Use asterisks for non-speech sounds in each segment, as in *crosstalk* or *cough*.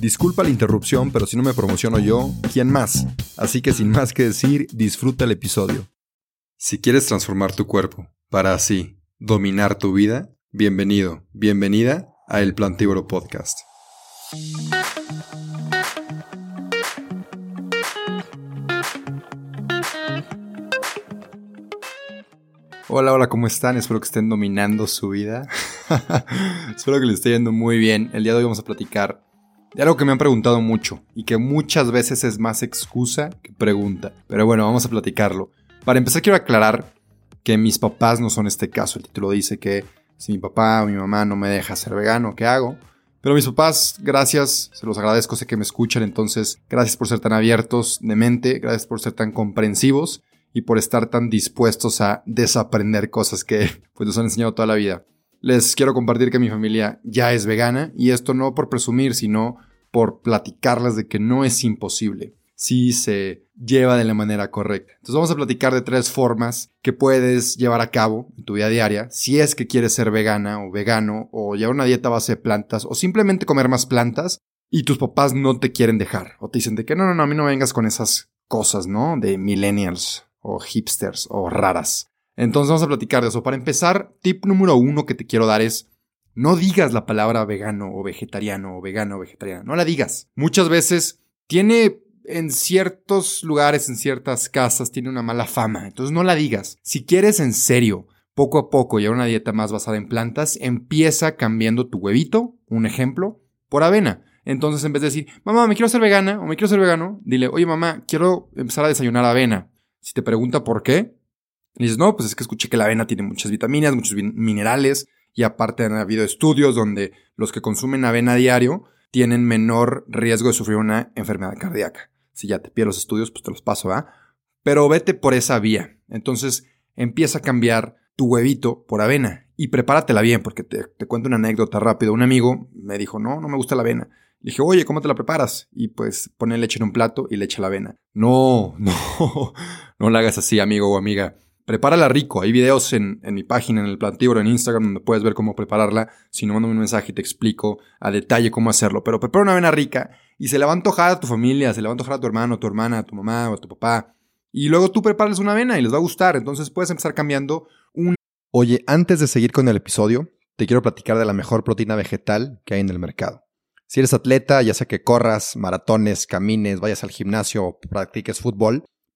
Disculpa la interrupción, pero si no me promociono yo, ¿quién más? Así que sin más que decir, disfruta el episodio. Si quieres transformar tu cuerpo para así dominar tu vida, bienvenido, bienvenida a El Plantívoro Podcast. Hola, hola, ¿cómo están? Espero que estén dominando su vida. *laughs* Espero que les esté yendo muy bien. El día de hoy vamos a platicar de algo que me han preguntado mucho y que muchas veces es más excusa que pregunta. Pero bueno, vamos a platicarlo. Para empezar quiero aclarar que mis papás no son este caso. El título dice que si mi papá o mi mamá no me deja ser vegano, ¿qué hago? Pero mis papás, gracias, se los agradezco, sé que me escuchan, entonces gracias por ser tan abiertos de mente, gracias por ser tan comprensivos y por estar tan dispuestos a desaprender cosas que pues nos han enseñado toda la vida. Les quiero compartir que mi familia ya es vegana y esto no por presumir, sino por platicarles de que no es imposible si se lleva de la manera correcta. Entonces vamos a platicar de tres formas que puedes llevar a cabo en tu vida diaria si es que quieres ser vegana o vegano o llevar una dieta base de plantas o simplemente comer más plantas y tus papás no te quieren dejar o te dicen de que no, no, no, a mí no vengas con esas cosas, ¿no? De millennials o hipsters o raras. Entonces vamos a platicar de eso. Para empezar, tip número uno que te quiero dar es no digas la palabra vegano o vegetariano o vegano o vegetariana. No la digas. Muchas veces tiene en ciertos lugares, en ciertas casas, tiene una mala fama. Entonces no la digas. Si quieres en serio, poco a poco llevar una dieta más basada en plantas, empieza cambiando tu huevito, un ejemplo, por avena. Entonces, en vez de decir, mamá, me quiero ser vegana o me quiero ser vegano, dile, oye, mamá, quiero empezar a desayunar avena. Si te pregunta por qué, y dices, no, pues es que escuché que la avena tiene muchas vitaminas, muchos minerales, y aparte han habido estudios donde los que consumen avena diario tienen menor riesgo de sufrir una enfermedad cardíaca. Si ya te pierdo los estudios, pues te los paso, ¿ah? Pero vete por esa vía. Entonces empieza a cambiar tu huevito por avena y prepáratela bien, porque te, te cuento una anécdota rápido. Un amigo me dijo, no, no me gusta la avena. Le dije, oye, ¿cómo te la preparas? Y pues pone leche en un plato y le echa la avena. No, *laughs* no, no la hagas así, amigo o amiga. Prepárala rico. Hay videos en, mi página, en el plantívoro, en Instagram, donde puedes ver cómo prepararla. Si no, mándame un mensaje y te explico a detalle cómo hacerlo. Pero prepara una avena rica y se la va a antojar a tu familia, se la va a antojar a tu hermano, a tu hermana, a tu mamá o a tu papá. Y luego tú preparas una avena y les va a gustar. Entonces puedes empezar cambiando un... Oye, antes de seguir con el episodio, te quiero platicar de la mejor proteína vegetal que hay en el mercado. Si eres atleta, ya sea que corras, maratones, camines, vayas al gimnasio o practiques fútbol,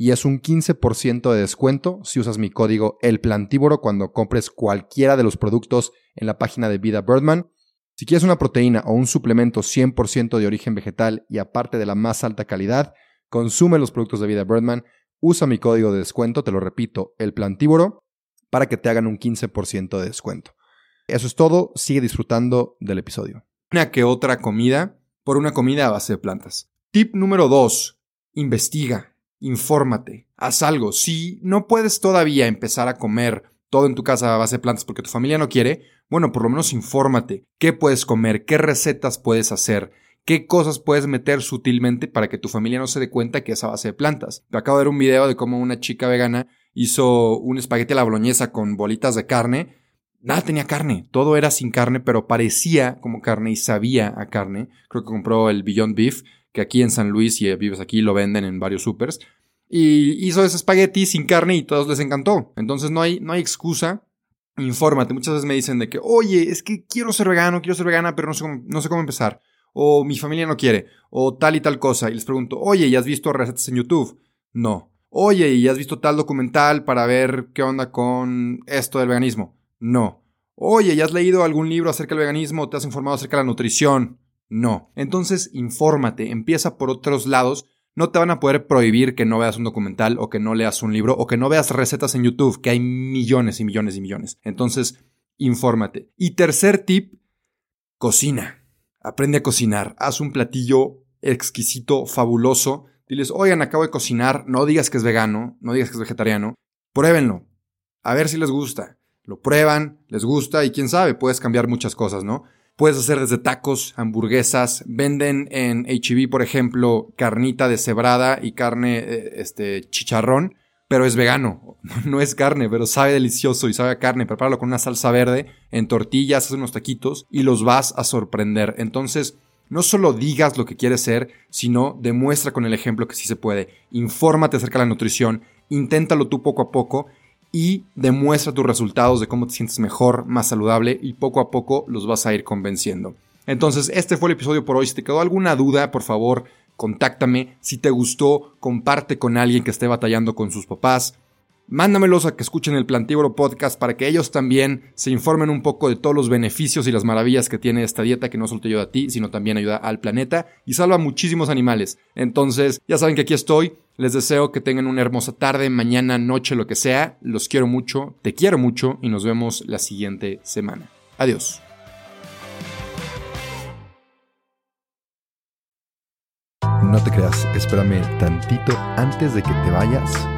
y es un 15% de descuento si usas mi código El cuando compres cualquiera de los productos en la página de Vida Birdman. Si quieres una proteína o un suplemento 100% de origen vegetal y aparte de la más alta calidad, consume los productos de Vida Birdman, usa mi código de descuento, te lo repito, El para que te hagan un 15% de descuento. Eso es todo, sigue disfrutando del episodio. Una que otra comida por una comida a base de plantas. Tip número 2. Investiga infórmate, haz algo. Si no puedes todavía empezar a comer todo en tu casa a base de plantas porque tu familia no quiere, bueno, por lo menos infórmate. ¿Qué puedes comer? ¿Qué recetas puedes hacer? ¿Qué cosas puedes meter sutilmente para que tu familia no se dé cuenta que es a base de plantas? Acabo de ver un video de cómo una chica vegana hizo un espagueti a la boloñesa con bolitas de carne nada tenía carne, todo era sin carne, pero parecía como carne y sabía a carne. Creo que compró el Beyond Beef, que aquí en San Luis, y vives aquí, lo venden en varios supers. Y hizo ese espagueti sin carne y todos les encantó. Entonces no hay, no hay excusa. Infórmate. Muchas veces me dicen de que, oye, es que quiero ser vegano, quiero ser vegana, pero no sé cómo, no sé cómo empezar. O mi familia no quiere. O tal y tal cosa. Y les pregunto, oye, ¿ya has visto recetas en YouTube? No. Oye, ¿y has visto tal documental para ver qué onda con esto del veganismo? No. Oye, ¿ya has leído algún libro acerca del veganismo te has informado acerca de la nutrición? No. Entonces, infórmate, empieza por otros lados. No te van a poder prohibir que no veas un documental o que no leas un libro o que no veas recetas en YouTube, que hay millones y millones y millones. Entonces, infórmate. Y tercer tip, cocina. Aprende a cocinar. Haz un platillo exquisito, fabuloso. Diles, oigan, acabo de cocinar. No digas que es vegano, no digas que es vegetariano. Pruébenlo. A ver si les gusta lo prueban, les gusta y quién sabe, puedes cambiar muchas cosas, ¿no? Puedes hacer desde tacos, hamburguesas, venden en HB, por ejemplo, carnita deshebrada y carne, eh, este, chicharrón, pero es vegano, *laughs* no es carne, pero sabe delicioso y sabe a carne, prepáralo con una salsa verde, en tortillas, haz unos taquitos y los vas a sorprender. Entonces, no solo digas lo que quieres ser, sino demuestra con el ejemplo que sí se puede. Infórmate acerca de la nutrición, inténtalo tú poco a poco y demuestra tus resultados de cómo te sientes mejor, más saludable y poco a poco los vas a ir convenciendo. Entonces, este fue el episodio por hoy. Si te quedó alguna duda, por favor, contáctame. Si te gustó, comparte con alguien que esté batallando con sus papás. Mándamelos a que escuchen el Plantíboro Podcast para que ellos también se informen un poco de todos los beneficios y las maravillas que tiene esta dieta que no solo te ayuda a ti, sino también ayuda al planeta y salva a muchísimos animales. Entonces, ya saben que aquí estoy. Les deseo que tengan una hermosa tarde, mañana, noche, lo que sea. Los quiero mucho, te quiero mucho y nos vemos la siguiente semana. Adiós. No te creas, espérame tantito antes de que te vayas